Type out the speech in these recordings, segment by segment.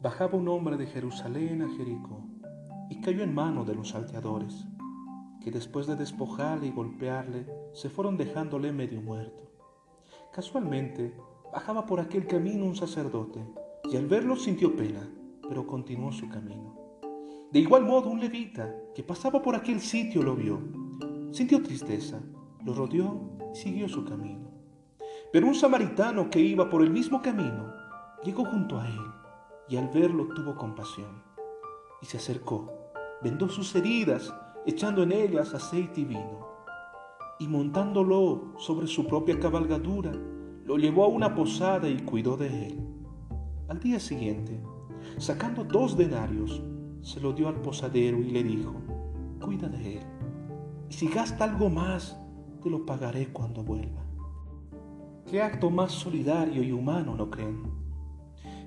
bajaba un hombre de Jerusalén a Jericó y cayó en manos de los salteadores, que después de despojarle y golpearle, se fueron dejándole medio muerto. Casualmente, bajaba por aquel camino un sacerdote, y al verlo sintió pena, pero continuó su camino. De igual modo, un levita que pasaba por aquel sitio lo vio, sintió tristeza, lo rodeó y siguió su camino. Pero un samaritano que iba por el mismo camino llegó junto a él y al verlo tuvo compasión y se acercó, vendó sus heridas, echando en ellas aceite y vino, y montándolo sobre su propia cabalgadura, lo llevó a una posada y cuidó de él. Al día siguiente, sacando dos denarios, se lo dio al posadero y le dijo, cuida de él, y si gasta algo más, te lo pagaré cuando vuelva. ¿Qué acto más solidario y humano no creen?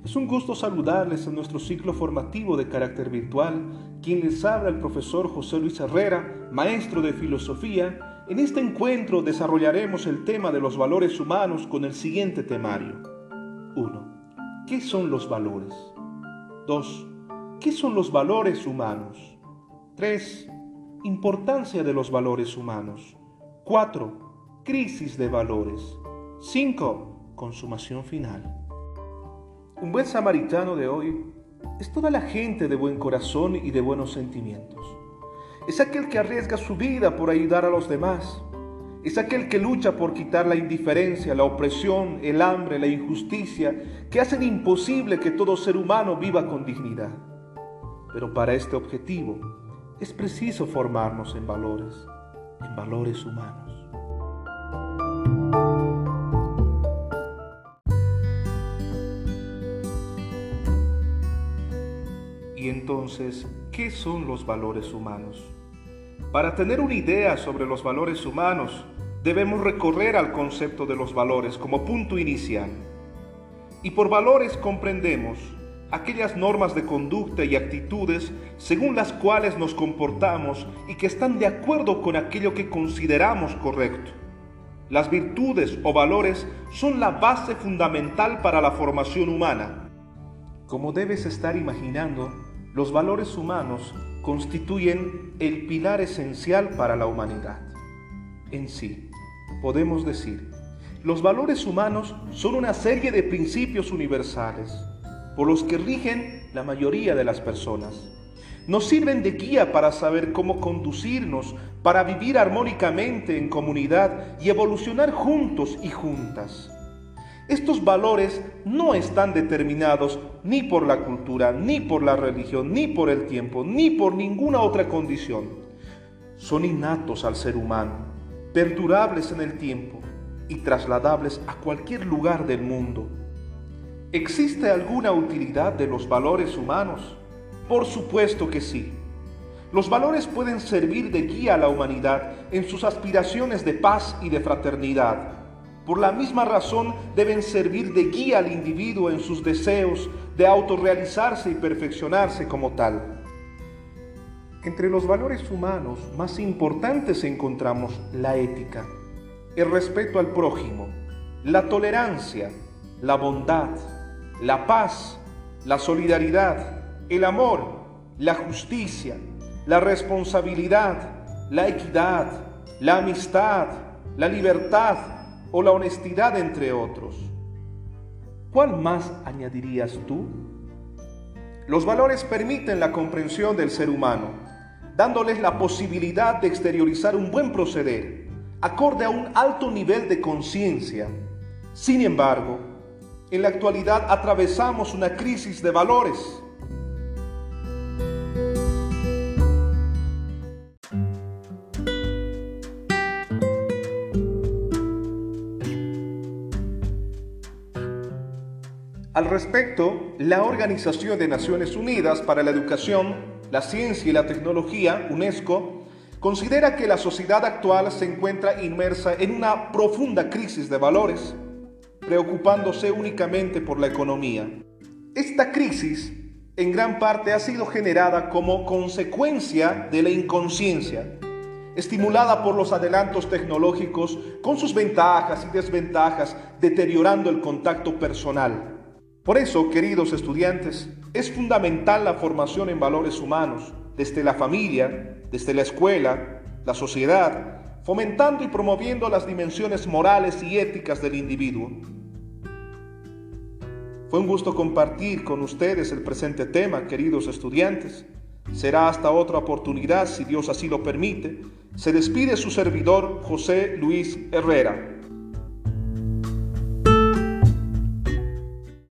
Es un gusto saludarles en nuestro ciclo formativo de carácter virtual, quien les habla el profesor José Luis Herrera, maestro de filosofía. En este encuentro desarrollaremos el tema de los valores humanos con el siguiente temario. 1. ¿Qué son los valores? 2. ¿Qué son los valores humanos? 3. Importancia de los valores humanos. 4. Crisis de valores. 5. Consumación final. Un buen samaritano de hoy es toda la gente de buen corazón y de buenos sentimientos. Es aquel que arriesga su vida por ayudar a los demás. Es aquel que lucha por quitar la indiferencia, la opresión, el hambre, la injusticia, que hacen imposible que todo ser humano viva con dignidad. Pero para este objetivo es preciso formarnos en valores, en valores humanos. Y entonces, ¿qué son los valores humanos? Para tener una idea sobre los valores humanos, debemos recorrer al concepto de los valores como punto inicial. Y por valores comprendemos aquellas normas de conducta y actitudes según las cuales nos comportamos y que están de acuerdo con aquello que consideramos correcto. Las virtudes o valores son la base fundamental para la formación humana. Como debes estar imaginando, los valores humanos constituyen el pilar esencial para la humanidad. En sí, podemos decir, los valores humanos son una serie de principios universales por los que rigen la mayoría de las personas. Nos sirven de guía para saber cómo conducirnos, para vivir armónicamente en comunidad y evolucionar juntos y juntas. Estos valores no están determinados ni por la cultura, ni por la religión, ni por el tiempo, ni por ninguna otra condición. Son innatos al ser humano, perdurables en el tiempo y trasladables a cualquier lugar del mundo. ¿Existe alguna utilidad de los valores humanos? Por supuesto que sí. Los valores pueden servir de guía a la humanidad en sus aspiraciones de paz y de fraternidad por la misma razón deben servir de guía al individuo en sus deseos de autorrealizarse y perfeccionarse como tal. Entre los valores humanos más importantes encontramos la ética, el respeto al prójimo, la tolerancia, la bondad, la paz, la solidaridad, el amor, la justicia, la responsabilidad, la equidad, la amistad, la libertad, o la honestidad entre otros. ¿Cuál más añadirías tú? Los valores permiten la comprensión del ser humano, dándoles la posibilidad de exteriorizar un buen proceder, acorde a un alto nivel de conciencia. Sin embargo, en la actualidad atravesamos una crisis de valores Al respecto, la Organización de Naciones Unidas para la Educación, la Ciencia y la Tecnología, UNESCO, considera que la sociedad actual se encuentra inmersa en una profunda crisis de valores, preocupándose únicamente por la economía. Esta crisis en gran parte ha sido generada como consecuencia de la inconsciencia, estimulada por los adelantos tecnológicos con sus ventajas y desventajas, deteriorando el contacto personal Por eso, queridos estudiantes, es fundamental la formación en valores humanos, desde la familia, desde la escuela, la sociedad, fomentando y promoviendo las dimensiones morales y éticas del individuo. Fue un gusto compartir con ustedes el presente tema, queridos estudiantes. Será hasta otra oportunidad, si Dios así lo permite. Se despide su servidor José Luis Herrera.